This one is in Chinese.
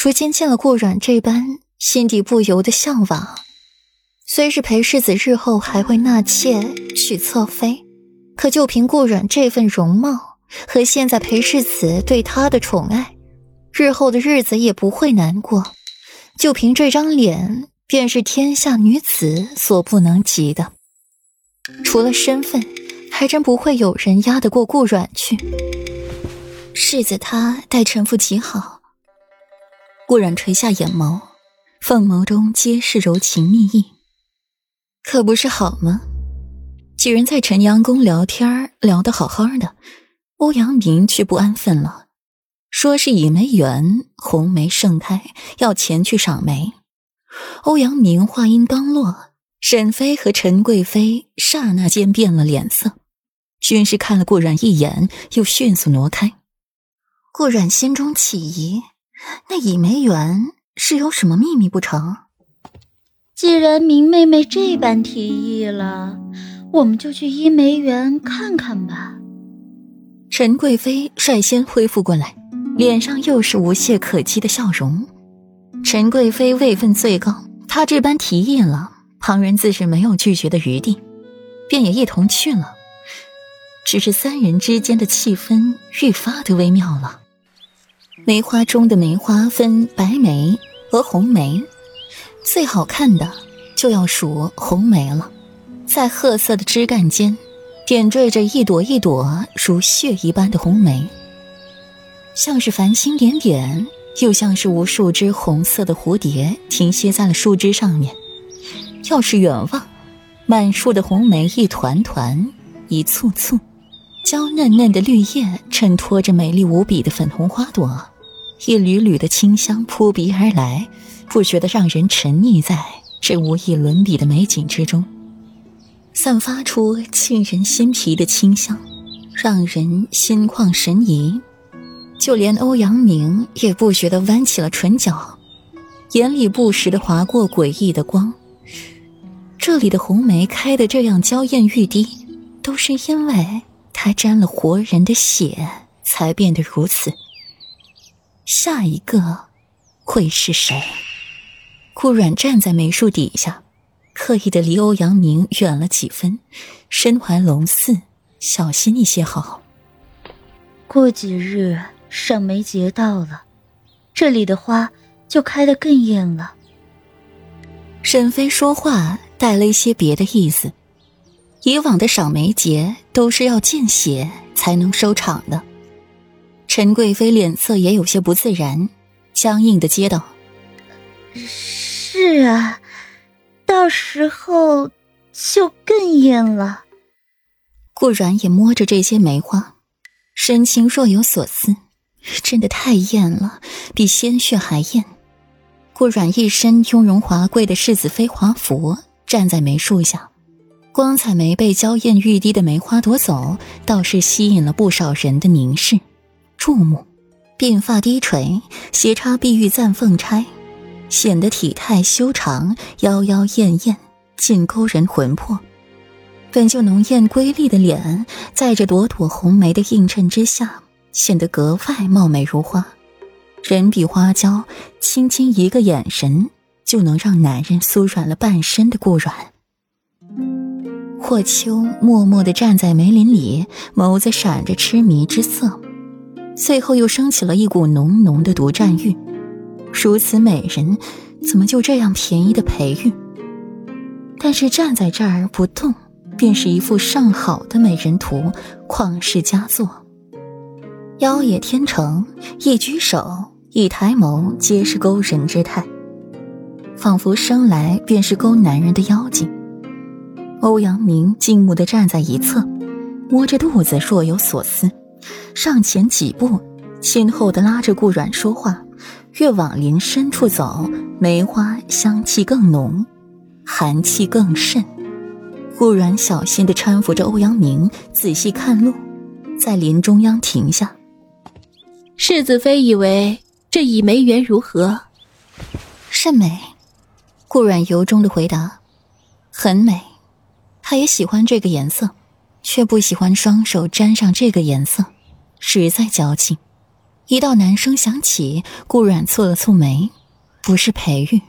如今见了顾阮这般，心底不由得向往。虽是裴世子日后还会纳妾娶侧妃，可就凭顾阮这份容貌和现在裴世子对她的宠爱，日后的日子也不会难过。就凭这张脸，便是天下女子所不能及的。除了身份，还真不会有人压得过顾阮去。世子他待臣妇极好。顾阮垂下眼眸，凤眸中皆是柔情蜜意。可不是好吗？几人在陈阳宫聊天聊得好好的，欧阳明却不安分了，说是倚梅园红梅盛开，要前去赏梅。欧阳明话音刚落，沈妃和陈贵妃刹那间变了脸色，均是看了顾阮一眼，又迅速挪开。顾阮心中起疑，那倚梅园是有什么秘密不成？既然明妹妹这般提议了，我们就去依梅园看看吧。陈贵妃率先恢复过来，脸上又是无懈可击的笑容。陈贵妃位分最高，她这般提议了，旁人自是没有拒绝的余地，便也一同去了。只是三人之间的气氛愈发的微妙了。梅花中的梅花分白梅和红梅。最好看的就要数红梅了，在褐色的枝干间，点缀着一朵一朵如血一般的红梅，像是繁星点点，又像是无数只红色的蝴蝶停歇在了树枝上面。要是远望，满树的红梅一团团，一簇簇，娇嫩嫩的绿叶衬托着美丽无比的粉红花朵，一缕缕的清香扑鼻而来。不觉得让人沉溺在这无以伦比的美景之中，散发出沁人心脾的清香，让人心旷神怡。就连欧阳明也不觉得弯起了唇角，眼里不时的划过诡异的光。这里的红梅开得这样娇艳欲滴，都是因为它沾了活人的血，才变得如此。下一个会是谁？顾阮站在梅树底下，刻意的离欧阳明远了几分，身怀龙嗣，小心一些好。过几日赏梅节到了，这里的花就开得更艳了。沈飞说话带了一些别的意思，以往的赏梅节都是要见血才能收场的。陈贵妃脸色也有些不自然，僵硬的接道。是啊，到时候就更艳了。顾然也摸着这些梅花，神情若有所思。真的太艳了，比鲜血还艳。顾阮一身雍容华贵的世子妃华服，站在梅树下，光彩没被娇艳欲滴的梅花夺走，倒是吸引了不少人的凝视、注目。鬓发低垂，斜插碧玉簪凤钗。显得体态修长，妖妖艳艳，尽勾人魂魄。本就浓艳瑰丽的脸，在这朵朵红梅的映衬之下，显得格外貌美如花。人比花娇，轻轻一个眼神，就能让男人酥软了半身的顾软。霍秋默默地站在梅林里，眸子闪着痴迷之色，最后又升起了一股浓浓的独占欲。如此美人，怎么就这样便宜的培育？但是站在这儿不动，便是一幅上好的美人图，旷世佳作。妖冶天成，一举手，一抬眸，皆是勾人之态，仿佛生来便是勾男人的妖精。欧阳明静穆地站在一侧，摸着肚子，若有所思，上前几步，亲厚地拉着顾阮说话。越往林深处走，梅花香气更浓，寒气更甚。顾然小心地搀扶着欧阳明，仔细看路，在林中央停下。世子妃以为这倚梅园如何？甚美。顾阮由衷的回答：“很美。”他也喜欢这个颜色，却不喜欢双手沾上这个颜色，实在矫情。一道男声响起，顾阮蹙了蹙眉，不是裴玉。